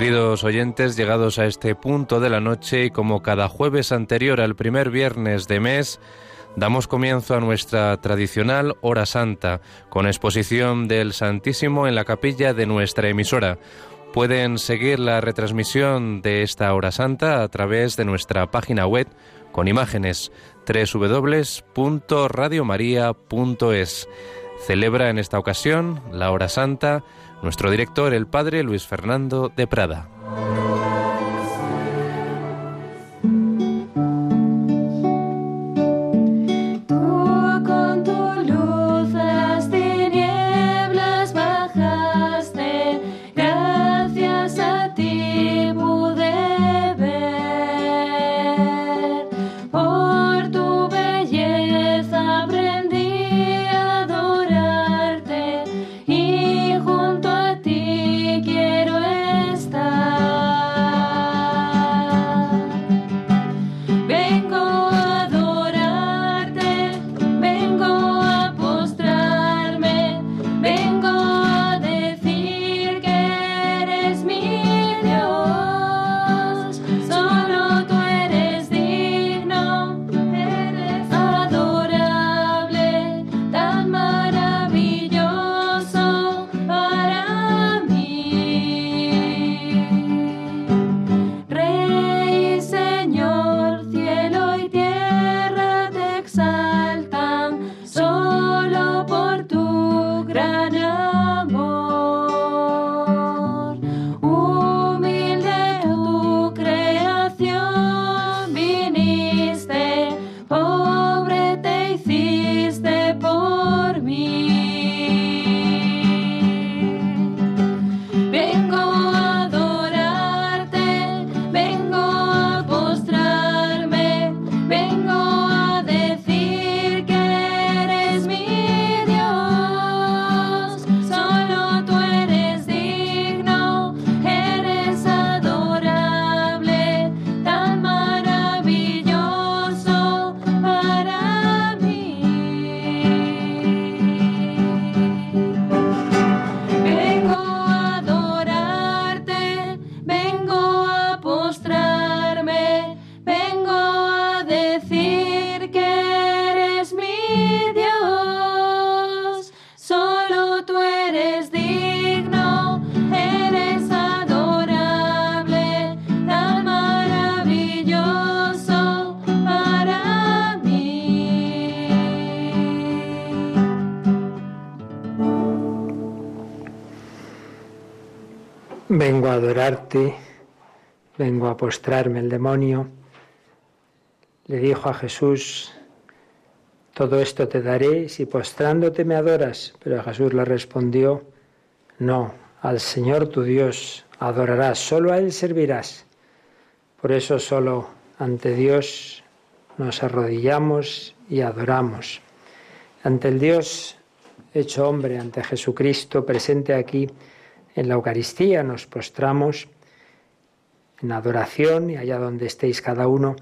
Queridos oyentes, llegados a este punto de la noche y como cada jueves anterior al primer viernes de mes, damos comienzo a nuestra tradicional hora santa, con exposición del Santísimo en la capilla de nuestra emisora. Pueden seguir la retransmisión de esta hora santa a través de nuestra página web con imágenes www.radiomaria.es. Celebra en esta ocasión la hora santa nuestro director, el padre Luis Fernando de Prada. Postrarme. El demonio le dijo a Jesús, todo esto te daré si postrándote me adoras. Pero Jesús le respondió, no, al Señor tu Dios adorarás, solo a Él servirás. Por eso solo ante Dios nos arrodillamos y adoramos. Ante el Dios hecho hombre, ante Jesucristo presente aquí, en la Eucaristía nos postramos en adoración y allá donde estéis cada uno,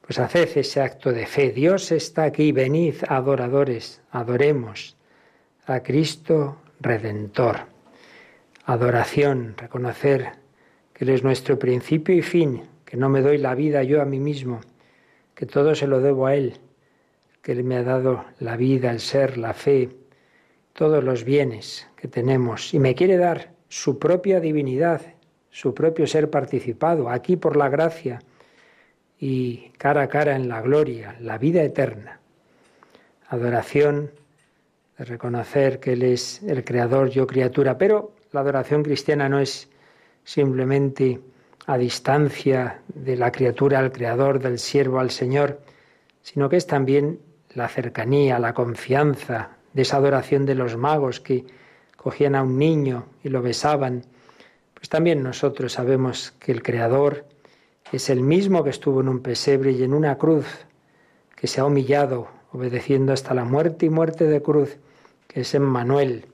pues haced ese acto de fe. Dios está aquí, venid adoradores, adoremos a Cristo Redentor. Adoración, reconocer que Él es nuestro principio y fin, que no me doy la vida yo a mí mismo, que todo se lo debo a Él, que Él me ha dado la vida, el ser, la fe, todos los bienes que tenemos y me quiere dar su propia divinidad, su propio ser participado, aquí por la gracia y cara a cara en la gloria, la vida eterna. Adoración de reconocer que Él es el creador, yo criatura, pero la adoración cristiana no es simplemente a distancia de la criatura al creador, del siervo al Señor, sino que es también la cercanía, la confianza de esa adoración de los magos que cogían a un niño y lo besaban, pues también nosotros sabemos que el Creador es el mismo que estuvo en un pesebre y en una cruz, que se ha humillado, obedeciendo hasta la muerte y muerte de cruz, que es Emmanuel.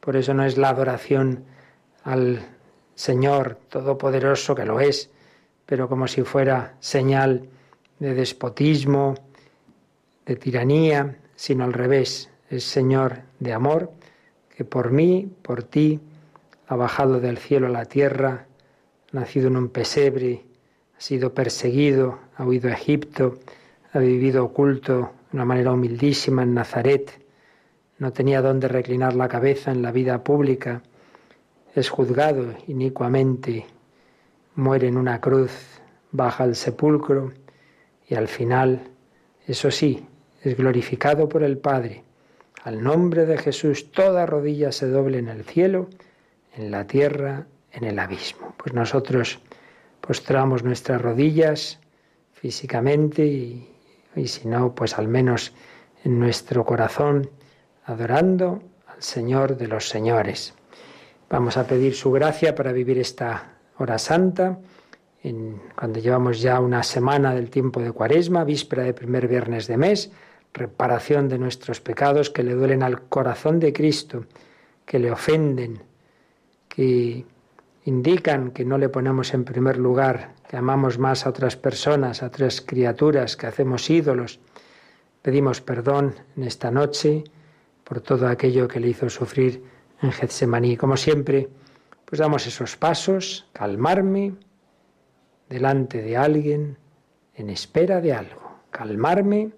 Por eso no es la adoración al Señor Todopoderoso, que lo es, pero como si fuera señal de despotismo, de tiranía, sino al revés, es Señor de amor que por mí, por ti, ha bajado del cielo a la tierra, nacido en un pesebre, ha sido perseguido, ha huido a Egipto, ha vivido oculto de una manera humildísima en Nazaret, no tenía dónde reclinar la cabeza en la vida pública, es juzgado inicuamente, muere en una cruz, baja al sepulcro y al final, eso sí, es glorificado por el Padre. Al nombre de Jesús toda rodilla se doble en el cielo, en la tierra, en el abismo. Pues nosotros postramos nuestras rodillas físicamente y, si no, pues al menos en nuestro corazón, adorando al Señor de los Señores. Vamos a pedir su gracia para vivir esta hora santa, cuando llevamos ya una semana del tiempo de Cuaresma, víspera de primer viernes de mes, reparación de nuestros pecados que le duelen al corazón de Cristo, que le ofenden, que indican que no le ponemos en primer lugar, que amamos más a otras personas, a otras criaturas, que hacemos ídolos. Pedimos perdón en esta noche por todo aquello que le hizo sufrir en Getsemaní. Como siempre, pues damos esos pasos, calmarme delante de alguien en espera de algo, calmarme,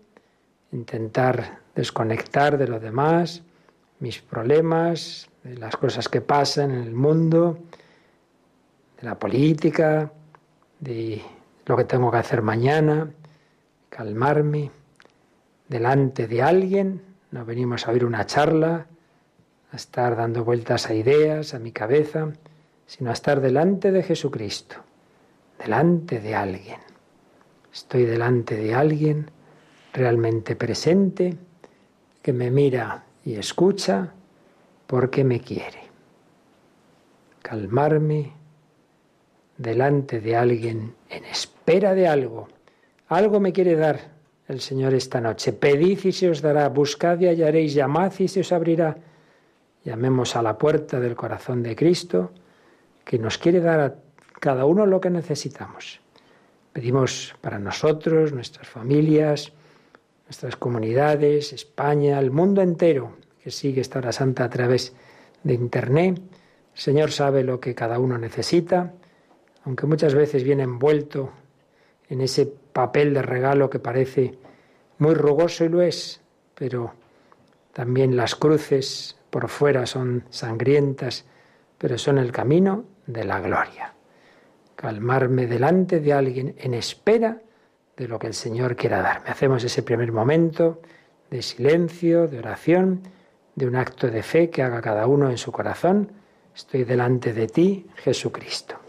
intentar desconectar de lo demás, mis problemas, de las cosas que pasan en el mundo, de la política, de lo que tengo que hacer mañana, calmarme delante de alguien, no venimos a oír una charla, a estar dando vueltas a ideas, a mi cabeza, sino a estar delante de Jesucristo, delante de alguien. Estoy delante de alguien realmente presente, que me mira y escucha porque me quiere. Calmarme delante de alguien en espera de algo. Algo me quiere dar el Señor esta noche. Pedid y se os dará, buscad y hallaréis, llamad y se os abrirá. Llamemos a la puerta del corazón de Cristo, que nos quiere dar a cada uno lo que necesitamos. Pedimos para nosotros, nuestras familias, nuestras comunidades, España, el mundo entero que sigue esta hora santa a través de Internet. El Señor sabe lo que cada uno necesita, aunque muchas veces viene envuelto en ese papel de regalo que parece muy rugoso y lo es, pero también las cruces por fuera son sangrientas, pero son el camino de la gloria. Calmarme delante de alguien en espera de lo que el Señor quiera darme. Hacemos ese primer momento de silencio, de oración, de un acto de fe que haga cada uno en su corazón. Estoy delante de ti, Jesucristo.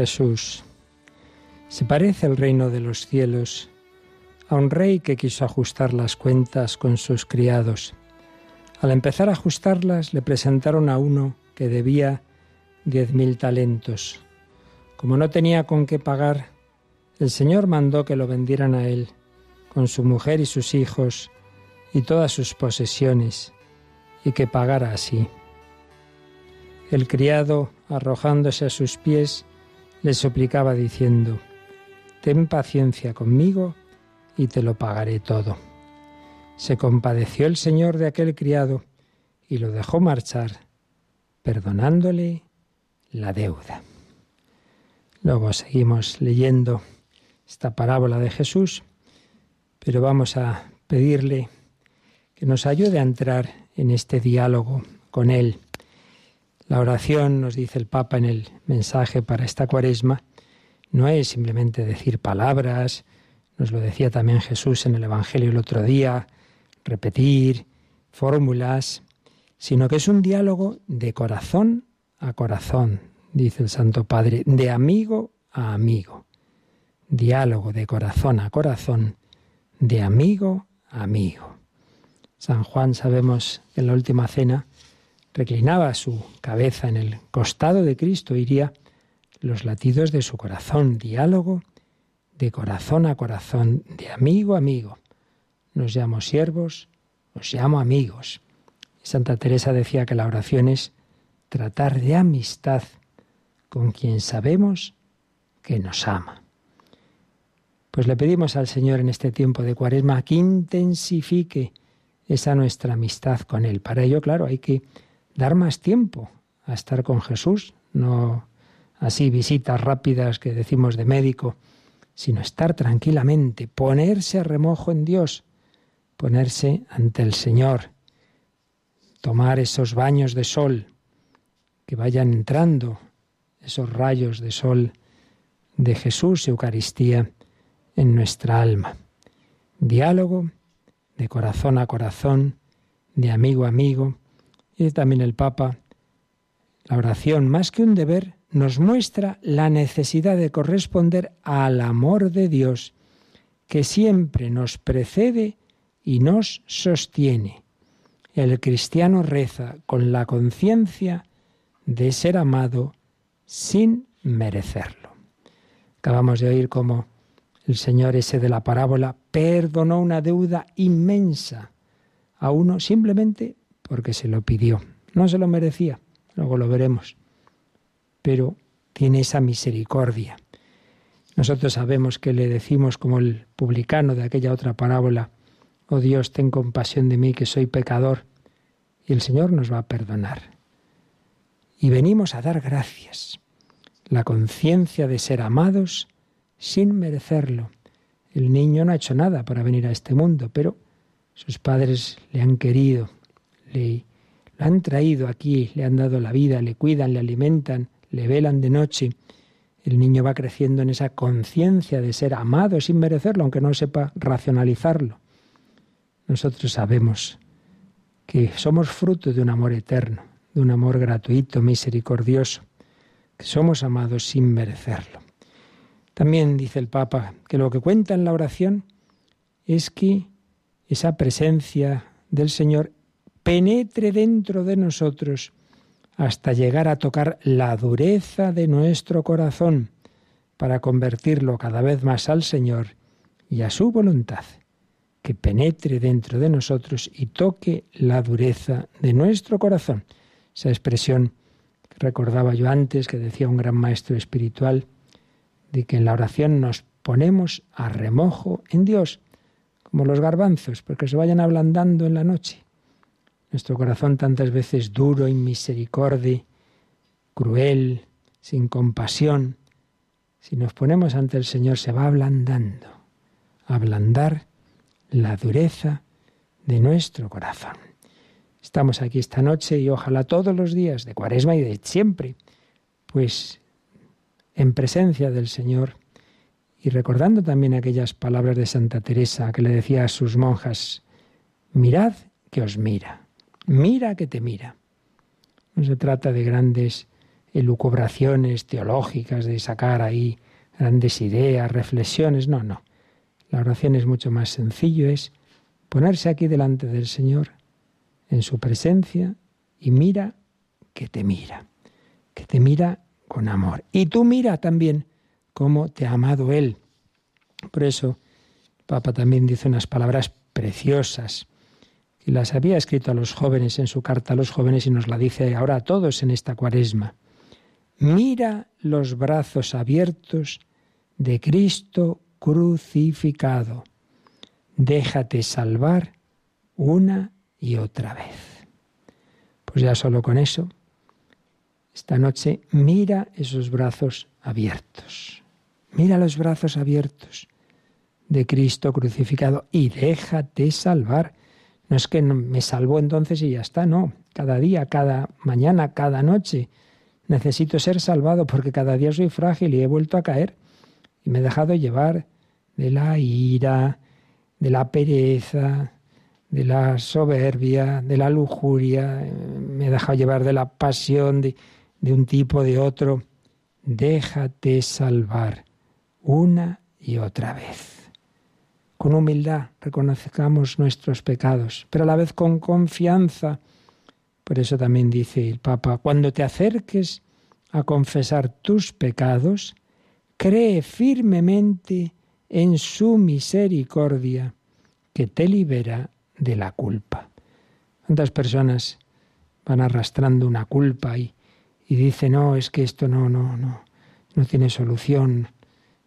Jesús, se parece el reino de los cielos a un rey que quiso ajustar las cuentas con sus criados. Al empezar a ajustarlas le presentaron a uno que debía diez mil talentos. Como no tenía con qué pagar, el Señor mandó que lo vendieran a él, con su mujer y sus hijos y todas sus posesiones, y que pagara así. El criado, arrojándose a sus pies, le suplicaba diciendo, Ten paciencia conmigo y te lo pagaré todo. Se compadeció el Señor de aquel criado y lo dejó marchar, perdonándole la deuda. Luego seguimos leyendo esta parábola de Jesús, pero vamos a pedirle que nos ayude a entrar en este diálogo con Él. La oración, nos dice el Papa en el mensaje para esta cuaresma, no es simplemente decir palabras, nos lo decía también Jesús en el Evangelio el otro día, repetir fórmulas, sino que es un diálogo de corazón a corazón, dice el Santo Padre, de amigo a amigo. Diálogo de corazón a corazón, de amigo a amigo. San Juan sabemos en la última cena reclinaba su cabeza en el costado de Cristo, iría los latidos de su corazón, diálogo de corazón a corazón, de amigo a amigo. Nos llamo siervos, os llamo amigos. Santa Teresa decía que la oración es tratar de amistad con quien sabemos que nos ama. Pues le pedimos al Señor en este tiempo de cuaresma que intensifique esa nuestra amistad con Él. Para ello, claro, hay que dar más tiempo a estar con Jesús, no así visitas rápidas que decimos de médico, sino estar tranquilamente, ponerse a remojo en Dios, ponerse ante el Señor, tomar esos baños de sol, que vayan entrando esos rayos de sol de Jesús, Eucaristía, en nuestra alma. Diálogo de corazón a corazón, de amigo a amigo. Y también el Papa, la oración, más que un deber, nos muestra la necesidad de corresponder al amor de Dios, que siempre nos precede y nos sostiene. El cristiano reza con la conciencia de ser amado sin merecerlo. Acabamos de oír cómo el Señor ese de la parábola perdonó una deuda inmensa a uno simplemente porque se lo pidió. No se lo merecía, luego lo veremos, pero tiene esa misericordia. Nosotros sabemos que le decimos como el publicano de aquella otra parábola, oh Dios, ten compasión de mí que soy pecador, y el Señor nos va a perdonar. Y venimos a dar gracias. La conciencia de ser amados sin merecerlo. El niño no ha hecho nada para venir a este mundo, pero sus padres le han querido, le lo han traído aquí, le han dado la vida, le cuidan, le alimentan, le velan de noche. El niño va creciendo en esa conciencia de ser amado sin merecerlo, aunque no sepa racionalizarlo. Nosotros sabemos que somos fruto de un amor eterno, de un amor gratuito, misericordioso, que somos amados sin merecerlo. También dice el Papa que lo que cuenta en la oración es que esa presencia del Señor penetre dentro de nosotros hasta llegar a tocar la dureza de nuestro corazón para convertirlo cada vez más al Señor y a su voluntad, que penetre dentro de nosotros y toque la dureza de nuestro corazón. Esa expresión que recordaba yo antes, que decía un gran maestro espiritual, de que en la oración nos ponemos a remojo en Dios, como los garbanzos, porque se vayan ablandando en la noche. Nuestro corazón tantas veces duro, inmisericordia, cruel, sin compasión, si nos ponemos ante el Señor se va ablandando, ablandar la dureza de nuestro corazón. Estamos aquí esta noche y ojalá todos los días de cuaresma y de siempre, pues en presencia del Señor y recordando también aquellas palabras de Santa Teresa que le decía a sus monjas, mirad que os mira, mira que te mira. No se trata de grandes elucubraciones teológicas, de sacar ahí grandes ideas, reflexiones. No, no. La oración es mucho más sencillo, es ponerse aquí delante del Señor, en su presencia, y mira que te mira, que te mira con amor. Y tú mira también cómo te ha amado Él. Por eso, Papa también dice unas palabras preciosas, y las había escrito a los jóvenes en su carta a los jóvenes y nos la dice ahora a todos en esta cuaresma. Mira los brazos abiertos de Cristo crucificado. Déjate salvar una y otra vez. Pues ya solo con eso, esta noche mira esos brazos abiertos. Mira los brazos abiertos de Cristo crucificado y déjate salvar. No es que me salvó entonces y ya está, no. Cada día, cada mañana, cada noche necesito ser salvado porque cada día soy frágil y he vuelto a caer y me he dejado llevar de la ira, de la pereza, de la soberbia, de la lujuria, me he dejado llevar de la pasión de, de un tipo, de otro. Déjate salvar una y otra vez. Con humildad reconozcamos nuestros pecados, pero a la vez con confianza. Por eso también dice el Papa, cuando te acerques a confesar tus pecados, cree firmemente en su misericordia que te libera de la culpa. ¿Cuántas personas van arrastrando una culpa y, y dicen, no, es que esto no, no, no, no tiene solución,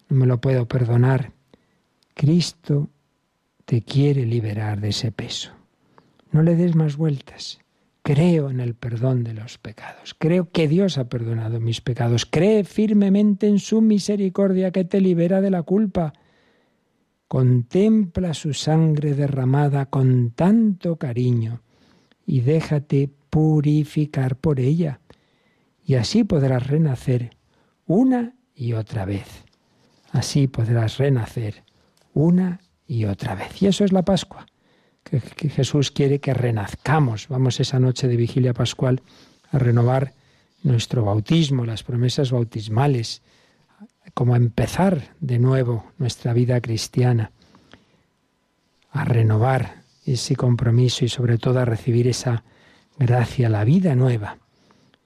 no me lo puedo perdonar? Cristo te quiere liberar de ese peso. No le des más vueltas. Creo en el perdón de los pecados. Creo que Dios ha perdonado mis pecados. Cree firmemente en su misericordia que te libera de la culpa. Contempla su sangre derramada con tanto cariño y déjate purificar por ella. Y así podrás renacer una y otra vez. Así podrás renacer una y otra vez. Y eso es la Pascua que, Jesús quiere que renazcamos. Vamos esa noche de vigilia pascual a renovar nuestro bautismo, las promesas bautismales, como a empezar de nuevo nuestra vida cristiana, a renovar ese compromiso y sobre todo a recibir esa gracia, la vida nueva,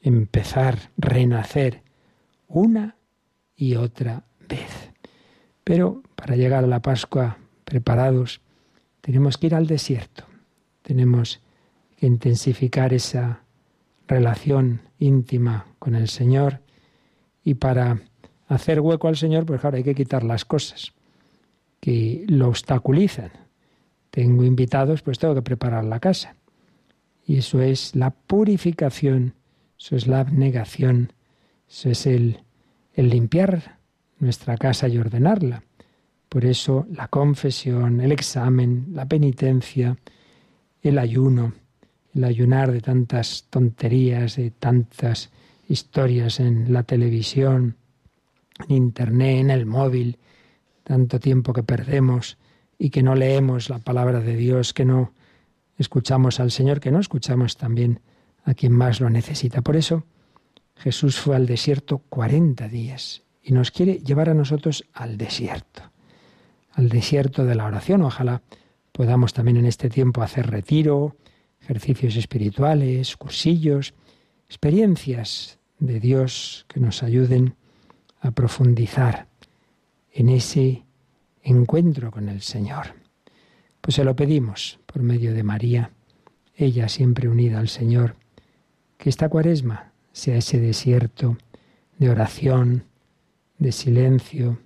empezar, renacer una y otra. Pero para llegar a la Pascua preparados, tenemos que ir al desierto, tenemos que intensificar esa relación íntima con el Señor y para hacer hueco al Señor, pues claro, hay que quitar las cosas que lo obstaculizan. Tengo invitados, pues tengo que preparar la casa. Y eso es la purificación, eso es la abnegación, eso es el, el limpiar nuestra casa y ordenarla. Por eso la confesión, el examen, la penitencia, el ayuno, el ayunar de tantas tonterías, de tantas historias en la televisión, en internet, en el móvil, tanto tiempo que perdemos y que no leemos la palabra de Dios, que no escuchamos al Señor, que no escuchamos también a quien más lo necesita. Por eso Jesús fue al desierto 40 días y nos quiere llevar a nosotros al desierto al desierto de la oración. Ojalá podamos también en este tiempo hacer retiro, ejercicios espirituales, cursillos, experiencias de Dios que nos ayuden a profundizar en ese encuentro con el Señor. Pues se lo pedimos por medio de María, ella siempre unida al Señor, que esta cuaresma sea ese desierto de oración, de silencio,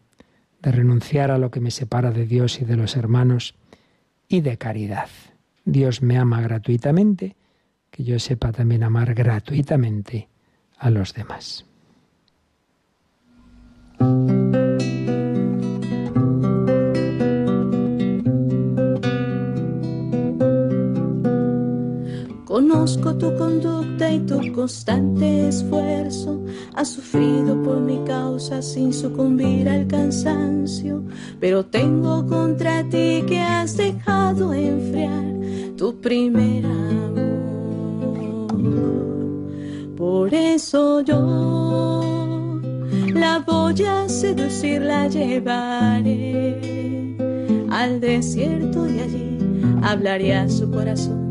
de renunciar a lo que me separa de Dios y de los hermanos, y de caridad. Dios me ama gratuitamente, que yo sepa también amar gratuitamente a los demás. Conozco tu conducta y tu constante esfuerzo. Has sufrido por mi causa sin sucumbir al cansancio. Pero tengo contra ti que has dejado enfriar tu primer amor. Por eso yo la voy a seducir, la llevaré al desierto y allí hablaré a su corazón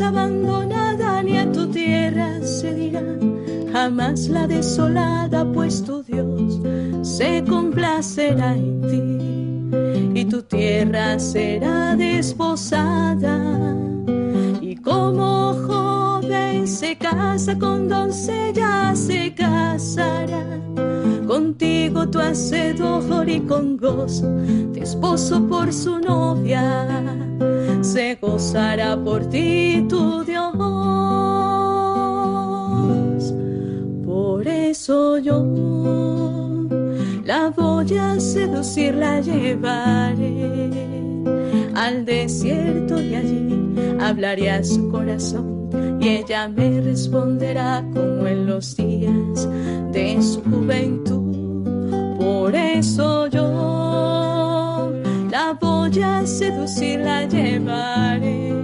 abandonada ni a tu tierra se dirá. Jamás la desolada, pues tu Dios se complacerá en ti. Y tu tierra será desposada. Y como joven se casa con doncella, se casará. Contigo tu hacedor y con gozo, tu esposo por su novia, se gozará por ti tu Dios. Por eso yo la voy a seducir, la llevaré al desierto y allí hablaré a su corazón y ella me responderá como en los días de su juventud. Por eso yo la voy a seducir, la llevaré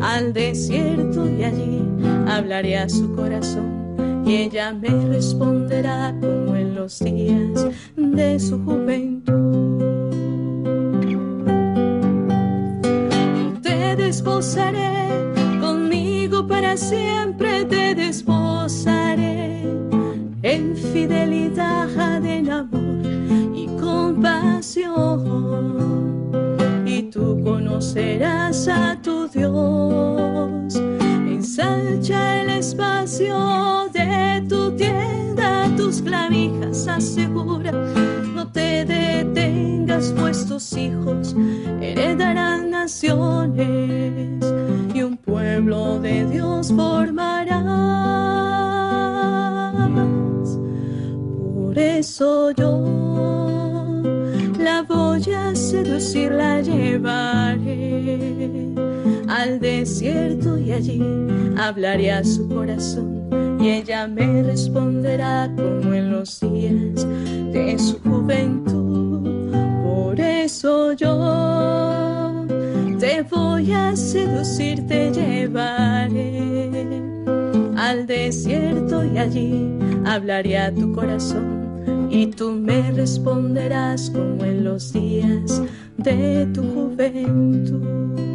al desierto y allí hablaré a su corazón y ella me responderá como en los días de su juventud. Te desposaré conmigo para siempre, te desposaré en fidelidad, en amor y compasión. Tú conocerás a tu Dios, ensancha el espacio tu tienda, tus clavijas asegura, no te detengas, pues tus hijos heredarán naciones y un pueblo de Dios formarás. Por eso yo la voy a seducir, la llevaré al desierto y allí hablaré a su corazón y ella me responderá como en los días de su juventud. Por eso yo te voy a seducir, te llevaré al desierto y allí hablaré a tu corazón y tú me responderás como en los días de tu juventud.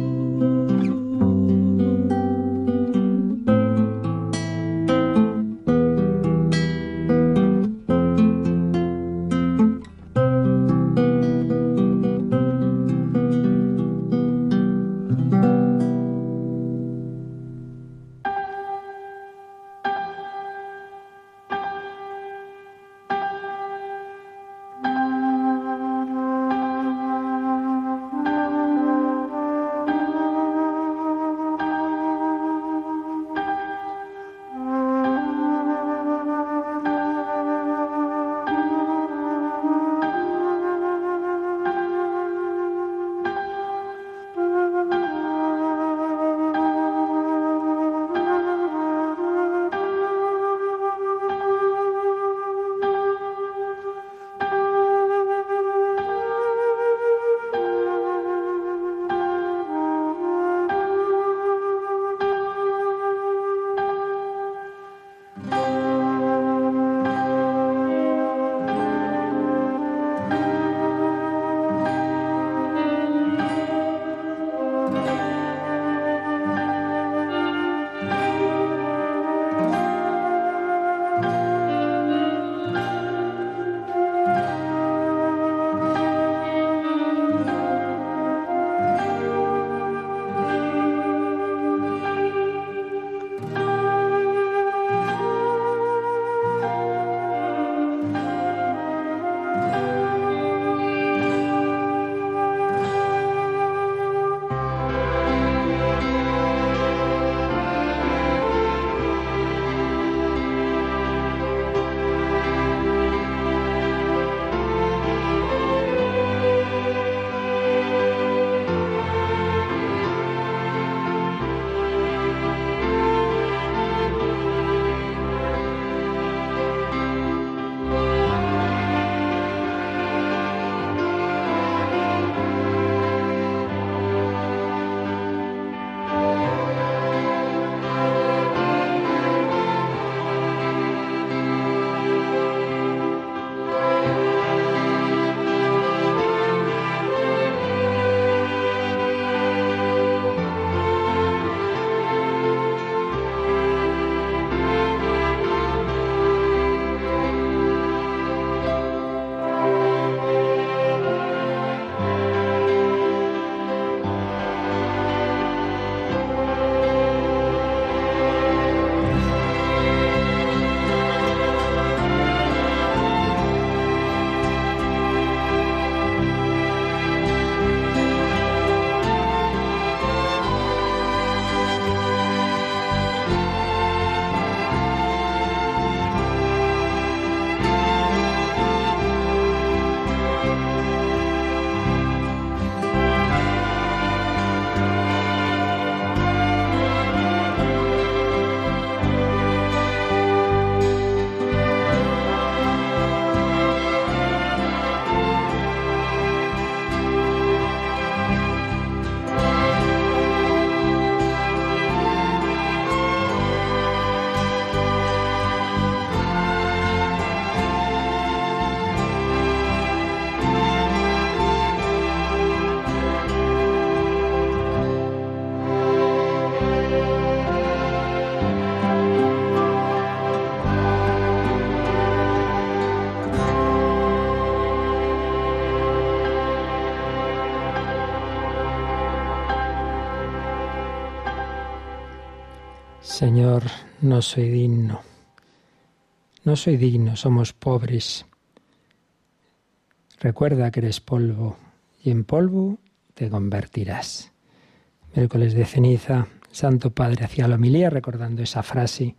Señor, no soy digno. No soy digno, somos pobres. Recuerda que eres polvo y en polvo te convertirás. Miércoles de ceniza, Santo Padre hacía la homilía recordando esa frase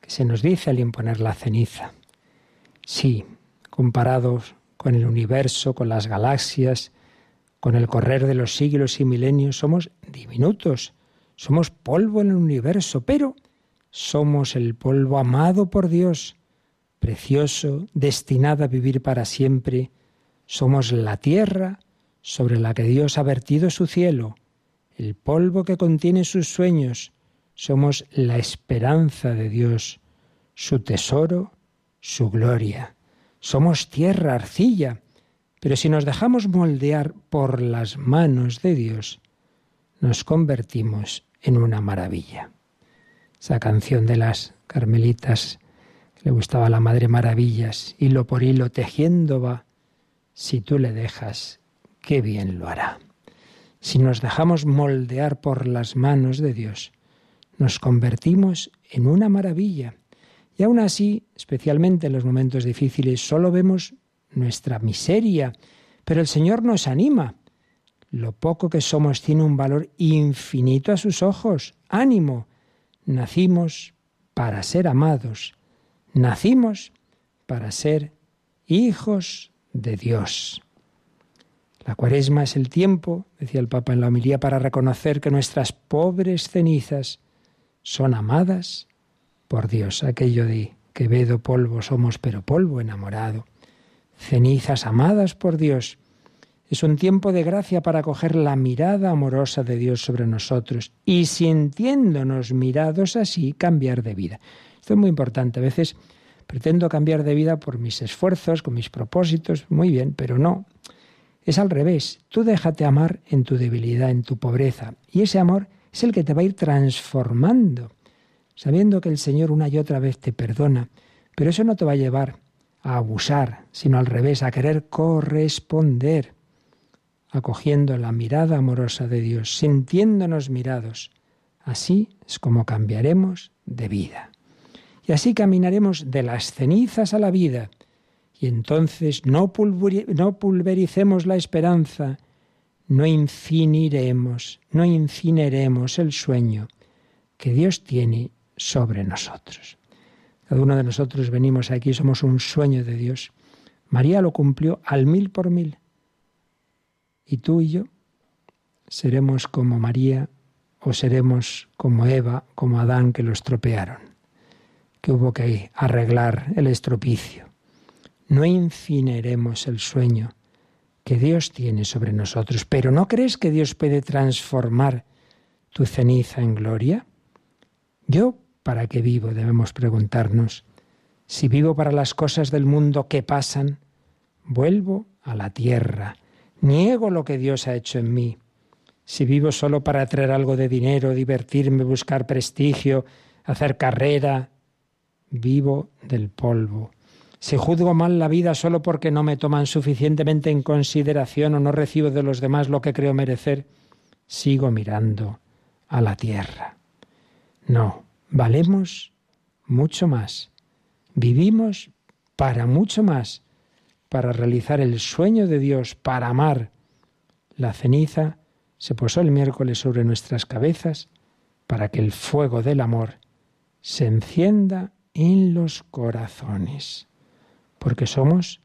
que se nos dice al imponer la ceniza. Sí, comparados con el universo, con las galaxias, con el correr de los siglos y milenios, somos diminutos, somos polvo en el universo, pero somos el polvo amado por Dios, precioso, destinado a vivir para siempre. Somos la tierra sobre la que Dios ha vertido su cielo, el polvo que contiene sus sueños. Somos la esperanza de Dios, su tesoro, su gloria. Somos tierra, arcilla, pero si nos dejamos moldear por las manos de Dios, nos convertimos en una maravilla. Esa canción de las carmelitas le gustaba a la Madre Maravillas, hilo por hilo tejiendo va, si tú le dejas, qué bien lo hará. Si nos dejamos moldear por las manos de Dios, nos convertimos en una maravilla. Y aún así, especialmente en los momentos difíciles, solo vemos nuestra miseria, pero el Señor nos anima. Lo poco que somos tiene un valor infinito a sus ojos. Ánimo. Nacimos para ser amados. Nacimos para ser hijos de Dios. La cuaresma es el tiempo, decía el Papa en la homilía, para reconocer que nuestras pobres cenizas son amadas por Dios. Aquello de que vedo polvo somos, pero polvo enamorado cenizas amadas por Dios. Es un tiempo de gracia para coger la mirada amorosa de Dios sobre nosotros y sintiéndonos mirados así, cambiar de vida. Esto es muy importante. A veces pretendo cambiar de vida por mis esfuerzos, con mis propósitos, muy bien, pero no. Es al revés. Tú déjate amar en tu debilidad, en tu pobreza. Y ese amor es el que te va a ir transformando, sabiendo que el Señor una y otra vez te perdona. Pero eso no te va a llevar a abusar, sino al revés, a querer corresponder, acogiendo la mirada amorosa de Dios, sintiéndonos mirados. Así es como cambiaremos de vida. Y así caminaremos de las cenizas a la vida. Y entonces no, pulvericemos la esperanza, no infiniremos, no incineremos el sueño que Dios tiene sobre nosotros. Cada uno de nosotros venimos aquí, somos un sueño de Dios. María lo cumplió al mil por mil. Y tú y yo seremos como María o seremos como Eva, como Adán que lo estropearon, que hubo que arreglar el estropicio. No incineremos el sueño que Dios tiene sobre nosotros, pero ¿no crees que Dios puede transformar tu ceniza en gloria? Yo ¿Para qué vivo? Debemos preguntarnos. Si vivo para las cosas del mundo que pasan, vuelvo a la tierra, niego lo que Dios ha hecho en mí. Si vivo solo para traer algo de dinero, divertirme, buscar prestigio, hacer carrera, vivo del polvo. Si juzgo mal la vida solo porque no me toman suficientemente en consideración o no recibo de los demás lo que creo merecer, sigo mirando a la tierra. No, valemos mucho más. Vivimos para mucho más, para realizar el sueño de Dios, para amar. La ceniza se posó el miércoles sobre nuestras cabezas para que el fuego del amor se encienda en los corazones, porque somos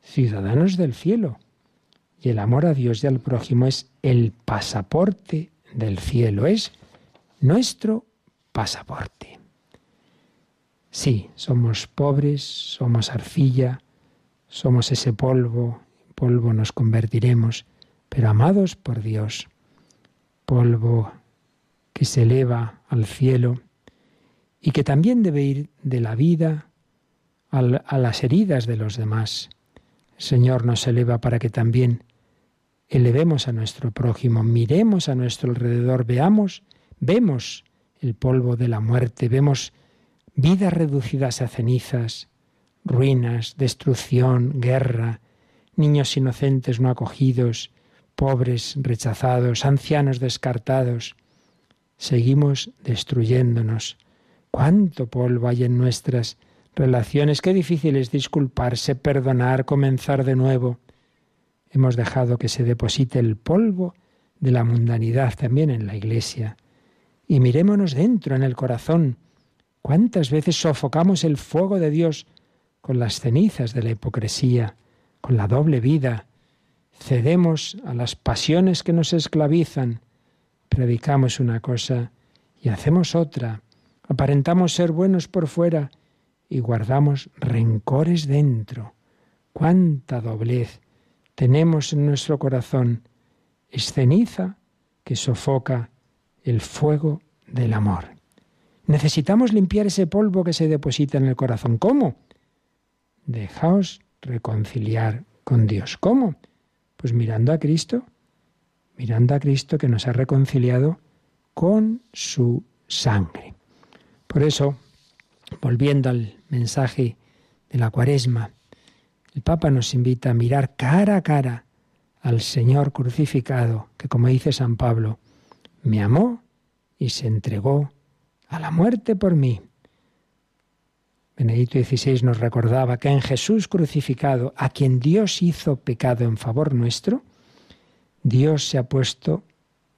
ciudadanos del cielo y el amor a Dios y al prójimo es el pasaporte del cielo, es nuestro pasaporte. Sí, somos pobres, somos arcilla, somos ese polvo, polvo nos convertiremos, pero amados por Dios, polvo que se eleva al cielo y que también debe ir de la vida a las heridas de los demás. Señor nos eleva para que también elevemos a nuestro prójimo, miremos a nuestro alrededor, veamos, vemos el polvo de la muerte, vemos vidas reducidas a cenizas, ruinas, destrucción, guerra, niños inocentes no acogidos, pobres rechazados, ancianos descartados. seguimos destruyéndonos. ¿Cuánto polvo hay en nuestras relaciones? Qué difícil es disculparse, perdonar, comenzar de nuevo. Hemos dejado que se deposite el polvo de la mundanidad también en la iglesia. Y mirémonos dentro, en el corazón. ¿Cuántas veces sofocamos el fuego de Dios con las cenizas de la hipocresía, con la doble vida? Cedemos a las pasiones que nos esclavizan, predicamos una cosa y hacemos otra, aparentamos ser buenos por fuera y guardamos rencores dentro. Cuánta doblez tenemos en nuestro corazón. Es ceniza que sofoca el fuego del amor. Necesitamos limpiar ese polvo que se deposita en el corazón. ¿Cómo? Dejaos reconciliar con Dios. ¿Cómo? Pues mirando a Cristo, mirando a Cristo que nos ha reconciliado con su sangre. Por eso, volviendo al mensaje de la cuaresma, el Papa nos invita a mirar cara a cara al Señor crucificado, que como dice San Pablo, me amó y se entregó a la muerte por mí. Benedicto XVI nos recordaba que en Jesús crucificado, a quien Dios hizo pecado en favor nuestro, Dios se ha puesto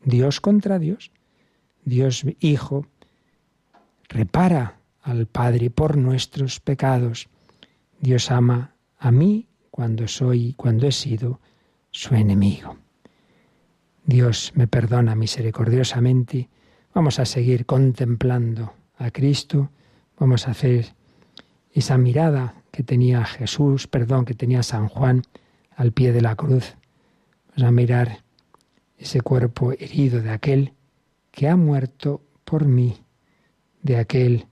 Dios contra Dios. Dios Hijo repara al Padre por nuestros pecados. Dios ama a mí cuando soy, cuando he sido su enemigo. Dios me perdona misericordiosamente. Vamos a seguir contemplando a Cristo. Vamos a hacer esa mirada que tenía Jesús, perdón, que tenía San Juan al pie de la cruz. Vamos a mirar ese cuerpo herido de aquel que ha muerto por mí, de aquel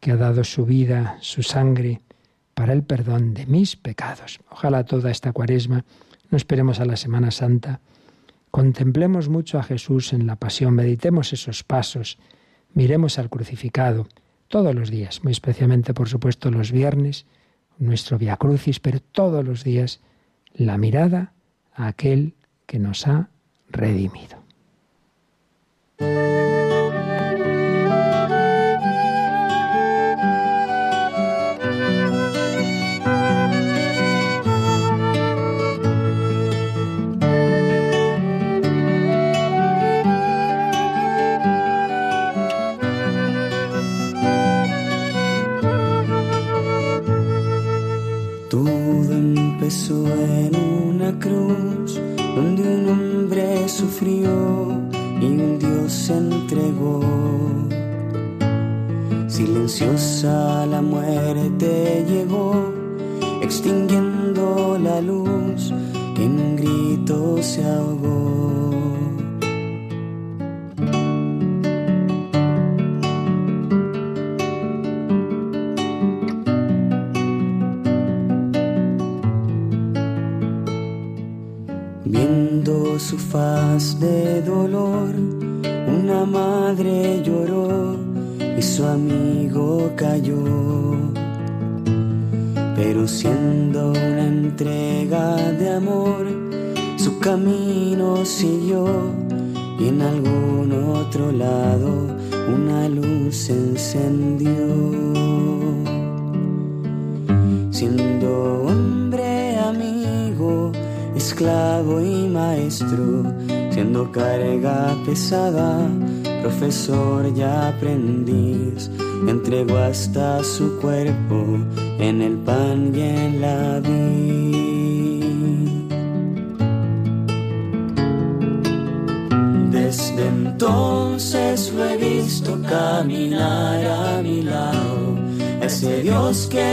que ha dado su vida, su sangre, para el perdón de mis pecados. Ojalá toda esta cuaresma, no esperemos a la Semana Santa, contemplemos mucho a Jesús en la pasión, meditemos esos pasos, miremos al crucificado todos los días, muy especialmente por supuesto los viernes, nuestro Via Crucis, pero todos los días la mirada a aquel que nos ha redimido.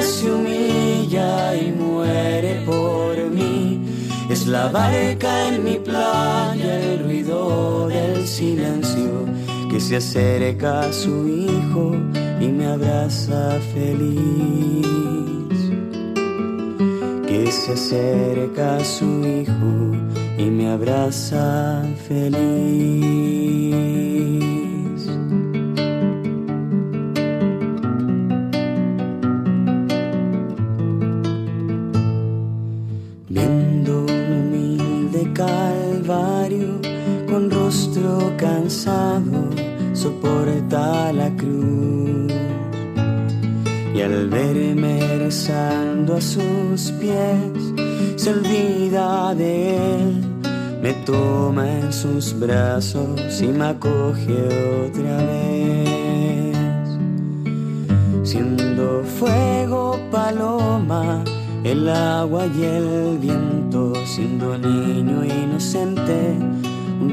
Se humilla y muere por mí es la barca en mi playa, el ruido del silencio que se acerca a su hijo y me abraza feliz. Que se acerca a su hijo y me abraza feliz. Cansado, soporto cruz. Y al verme rezando a sus pies, se olvida de él, me toma en sus brazos y me acoge otra vez. Siendo fuego paloma, el agua y el viento, siendo niño inocente,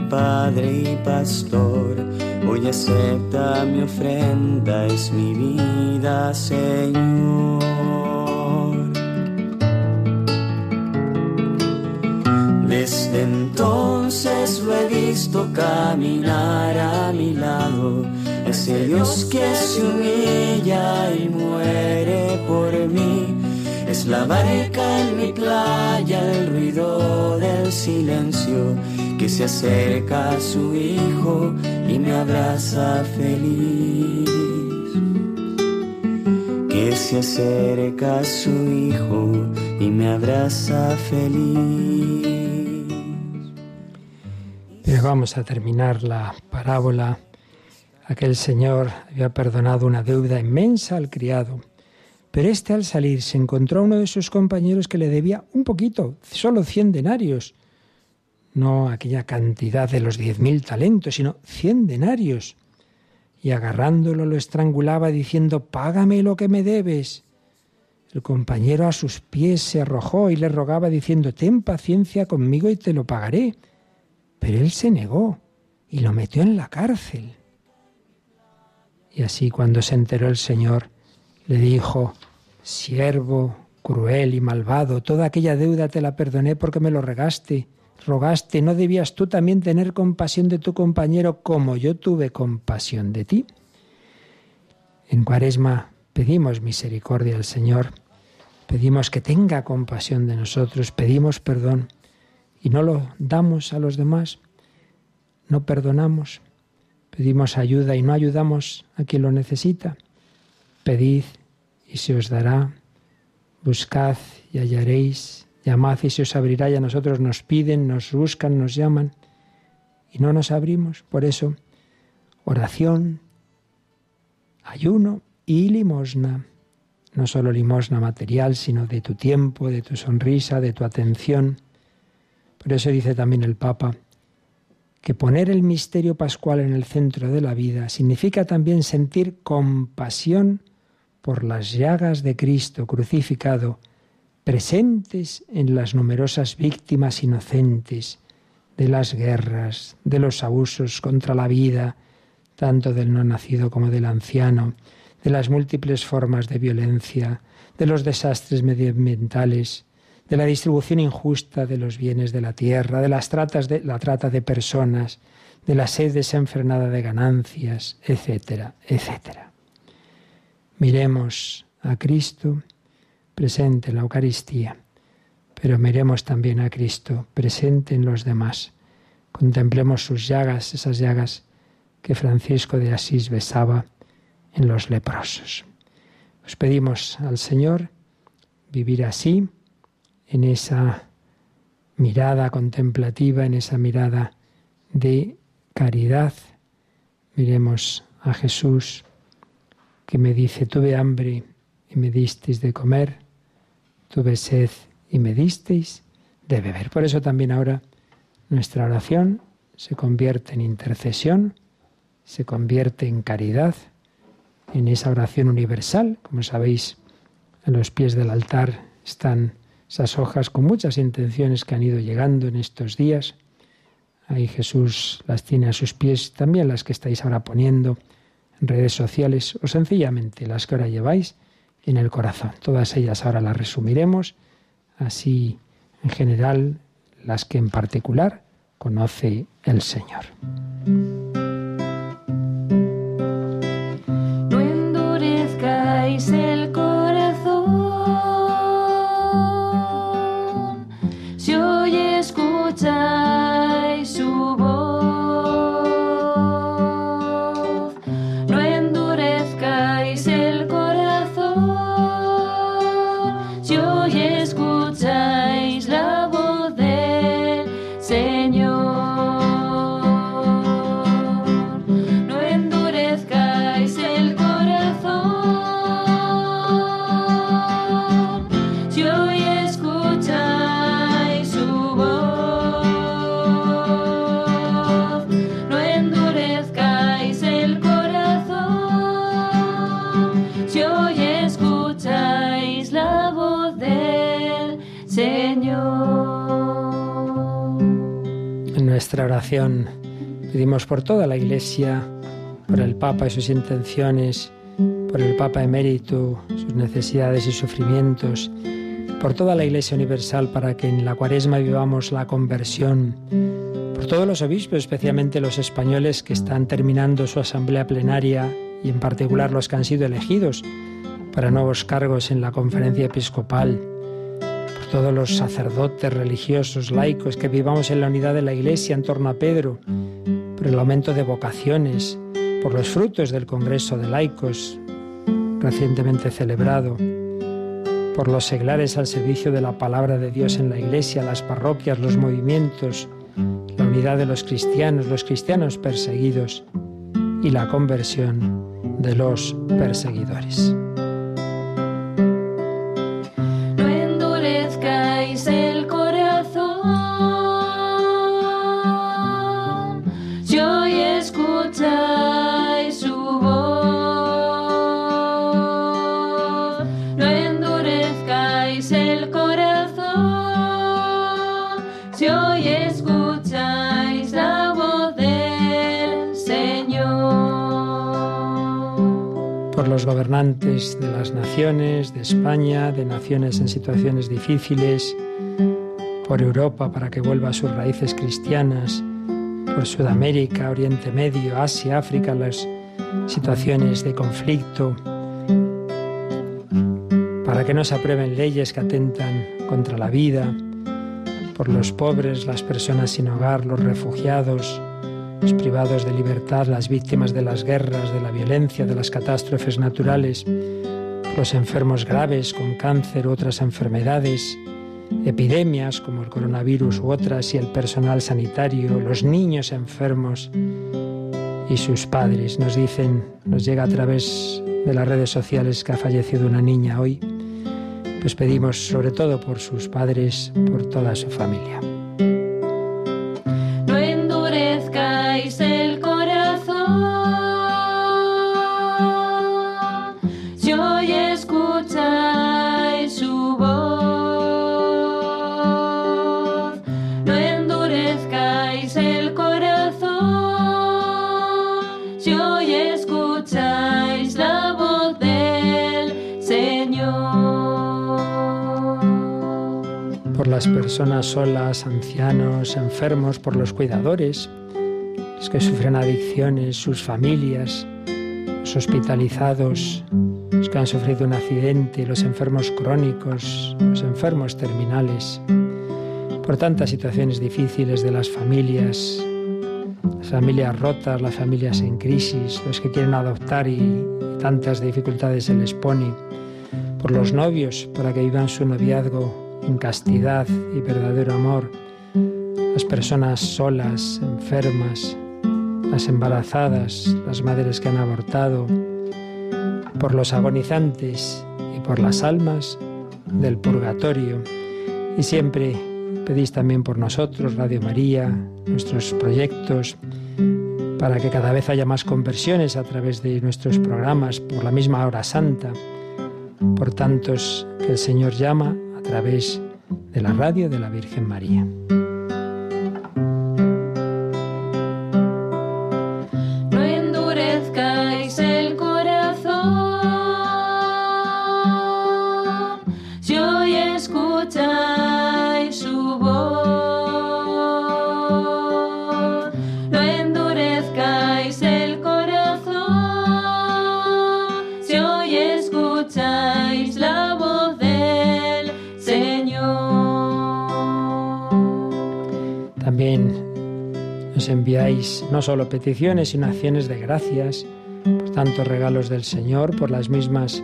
padre y pastor. Hoy acepta mi ofrenda, es mi vida, Señor. Desde entonces lo he visto caminar a mi lado, ese Dios que se humilla y muere por mí la barca en mi playa, el ruido del silencio que se acerca a su hijo y me abraza feliz. Que se acerca a su hijo y me abraza feliz. Pero vamos a terminar la parábola. Aquel señor había perdonado una deuda inmensa al criado pero este al salir se encontró a uno de sus compañeros que le debía un poquito, solo cien denarios. No aquella cantidad de los diez mil talentos, sino cien denarios. Y agarrándolo lo estrangulaba diciendo, Págame lo que me debes. El compañero a sus pies se arrojó y le rogaba diciendo, Ten paciencia conmigo y te lo pagaré. Pero él se negó y lo metió en la cárcel. Y así cuando se enteró el Señor, le dijo, siervo cruel y malvado, toda aquella deuda te la perdoné porque me lo regaste, rogaste, ¿no debías tú también tener compasión de tu compañero como yo tuve compasión de ti? En Cuaresma pedimos misericordia al Señor, pedimos que tenga compasión de nosotros, pedimos perdón y no lo damos a los demás, no perdonamos, pedimos ayuda y no ayudamos a quien lo necesita. Pedid y se os dará, buscad y hallaréis, llamad y se os abrirá y a nosotros nos piden, nos buscan, nos llaman y no nos abrimos. Por eso, oración, ayuno y limosna. No solo limosna material, sino de tu tiempo, de tu sonrisa, de tu atención. Por eso dice también el Papa que poner el misterio pascual en el centro de la vida significa también sentir compasión por las llagas de Cristo crucificado, presentes en las numerosas víctimas inocentes de las guerras, de los abusos contra la vida, tanto del no nacido como del anciano, de las múltiples formas de violencia, de los desastres medioambientales, de la distribución injusta de los bienes de la tierra, de las tratas de la trata de personas, de la sed desenfrenada de ganancias, etcétera, etcétera. Miremos a Cristo presente en la Eucaristía, pero miremos también a Cristo presente en los demás. Contemplemos sus llagas, esas llagas que Francisco de Asís besaba en los leprosos. Os pedimos al Señor vivir así, en esa mirada contemplativa, en esa mirada de caridad. Miremos a Jesús me dice, tuve hambre y me disteis de comer, tuve sed y me disteis de beber. Por eso también ahora nuestra oración se convierte en intercesión, se convierte en caridad, en esa oración universal. Como sabéis, en los pies del altar están esas hojas con muchas intenciones que han ido llegando en estos días. Ahí Jesús las tiene a sus pies, también las que estáis ahora poniendo en redes sociales o sencillamente las que ahora lleváis en el corazón. Todas ellas ahora las resumiremos, así en general las que en particular conoce el Señor. Pedimos por toda la Iglesia, por el Papa y sus intenciones, por el Papa emérito, sus necesidades y sufrimientos, por toda la Iglesia Universal para que en la cuaresma vivamos la conversión, por todos los obispos, especialmente los españoles que están terminando su asamblea plenaria y en particular los que han sido elegidos para nuevos cargos en la conferencia episcopal, todos los sacerdotes religiosos, laicos, que vivamos en la unidad de la Iglesia en torno a Pedro, por el aumento de vocaciones, por los frutos del Congreso de Laicos recientemente celebrado, por los seglares al servicio de la palabra de Dios en la Iglesia, las parroquias, los movimientos, la unidad de los cristianos, los cristianos perseguidos y la conversión de los perseguidores. De las naciones, de España, de naciones en situaciones difíciles, por Europa para que vuelva a sus raíces cristianas, por Sudamérica, Oriente Medio, Asia, África, las situaciones de conflicto, para que no se aprueben leyes que atentan contra la vida, por los pobres, las personas sin hogar, los refugiados, los privados de libertad, las víctimas de las guerras, de la violencia, de las catástrofes naturales, los enfermos graves con cáncer u otras enfermedades, epidemias como el coronavirus u otras y el personal sanitario, los niños enfermos y sus padres. Nos dicen, nos llega a través de las redes sociales que ha fallecido una niña hoy. Pues pedimos sobre todo por sus padres, por toda su familia. Personas solas, ancianos, enfermos, por los cuidadores, los que sufren adicciones, sus familias, los hospitalizados, los que han sufrido un accidente, los enfermos crónicos, los enfermos terminales, por tantas situaciones difíciles de las familias, las familias rotas, las familias en crisis, los que quieren adoptar y, tantas dificultades se les pone, por los novios para que vivan su noviazgo en castidad y verdadero amor, las personas solas, enfermas, las embarazadas, las madres que han abortado, por los agonizantes y por las almas del purgatorio. Y siempre pedís también por nosotros, Radio María, nuestros proyectos, para que cada vez haya más conversiones a través de nuestros programas, por la misma hora santa, por tantos que el Señor llama través de la radio de la Virgen María. No solo peticiones, sino acciones de gracias por tantos regalos del Señor, por las mismas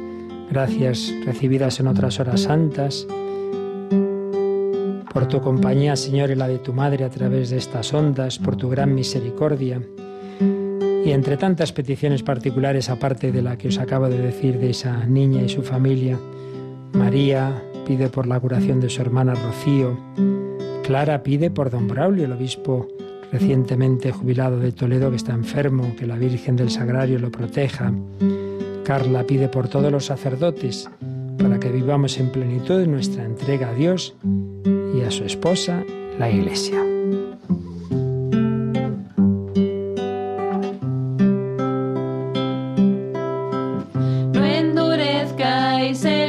gracias recibidas en otras horas santas, por tu compañía, Señor, y la de tu Madre a través de estas ondas, por tu gran misericordia. Y entre tantas peticiones particulares, aparte de la que os acabo de decir de esa niña y su familia, María pide por la curación de su hermana Rocío, Clara pide por don Braulio, el obispo recientemente jubilado de Toledo que está enfermo, que la Virgen del Sagrario lo proteja. Carla pide por todos los sacerdotes para que vivamos en plenitud nuestra entrega a Dios y a su esposa, la Iglesia. No endurezcáis.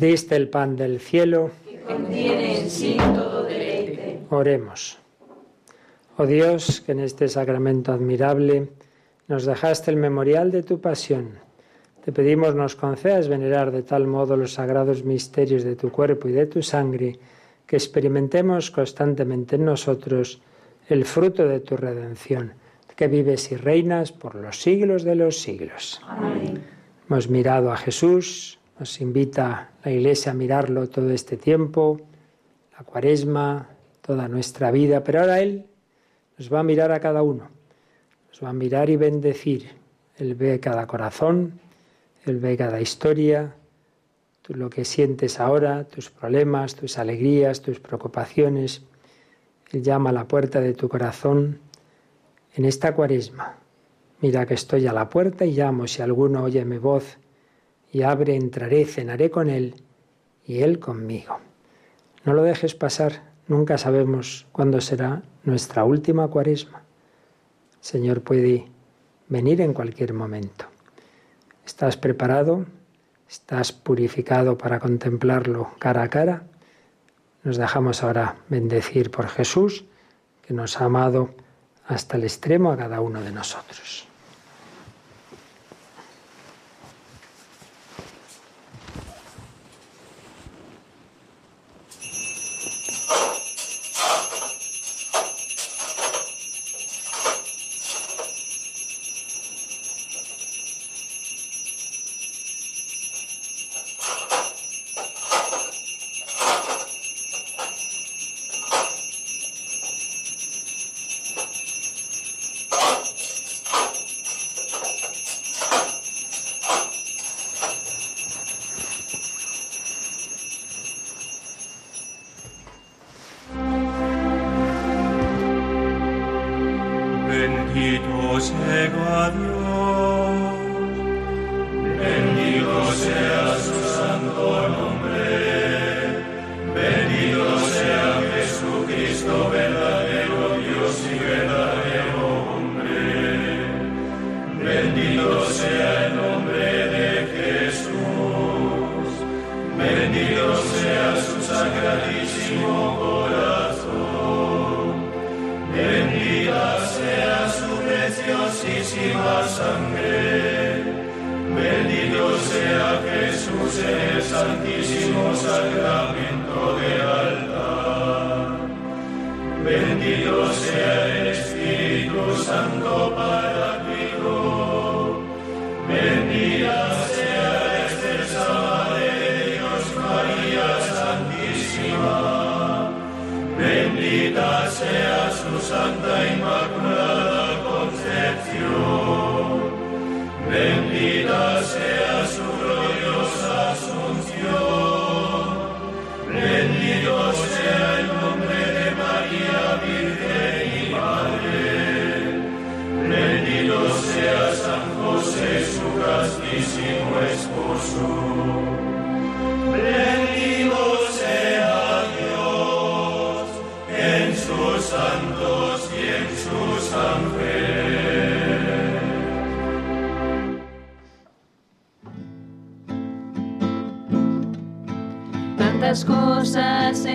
Diste el pan del cielo, que contiene en sí todo deleite. Oremos. Oh Dios, que en este sacramento admirable nos dejaste el memorial de tu pasión. Te pedimos nos concedas venerar de tal modo los sagrados misterios de tu cuerpo y de tu sangre, que experimentemos constantemente en nosotros el fruto de tu redención, que vives y reinas por los siglos de los siglos. Amén. Hemos mirado a Jesús, nos invita la Iglesia a mirarlo todo este tiempo, la cuaresma, toda nuestra vida, pero ahora Él nos va a mirar a cada uno, nos va a mirar y bendecir. Él ve cada corazón, Él ve cada historia, tú lo que sientes ahora, tus problemas, tus alegrías, tus preocupaciones. Él llama a la puerta de tu corazón en esta cuaresma. Mira que estoy a la puerta y llamo, si alguno oye mi voz y abre, entraré, cenaré con Él y Él conmigo. No lo dejes pasar, nunca sabemos cuándo será nuestra última cuaresma. El Señor puede venir en cualquier momento. ¿Estás preparado? ¿Estás purificado para contemplarlo cara a cara? Nos dejamos ahora bendecir por Jesús, que nos ha amado hasta el extremo a cada uno de nosotros. Sea su Tantas cosas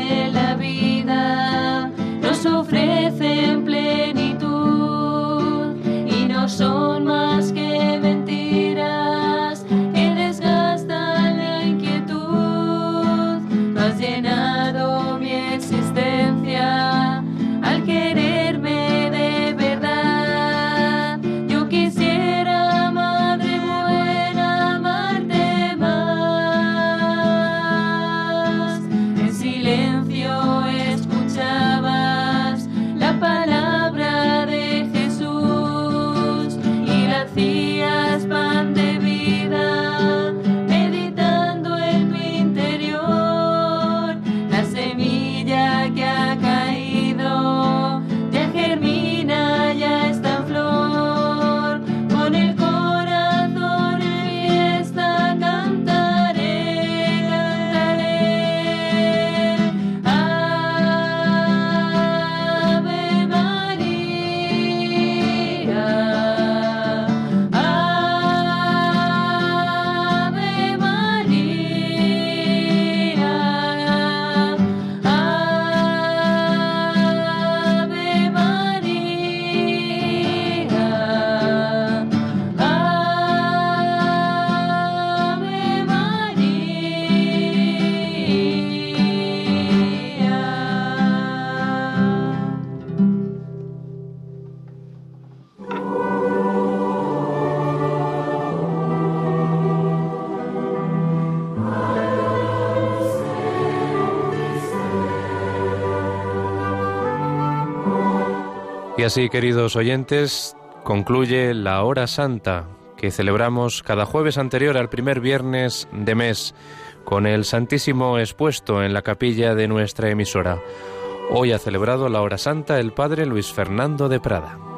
así, queridos oyentes, concluye la hora santa que celebramos cada jueves anterior al primer viernes de mes con el Santísimo expuesto en la capilla de nuestra emisora. Hoy ha celebrado la hora santa el Padre Luis Fernando de Prada.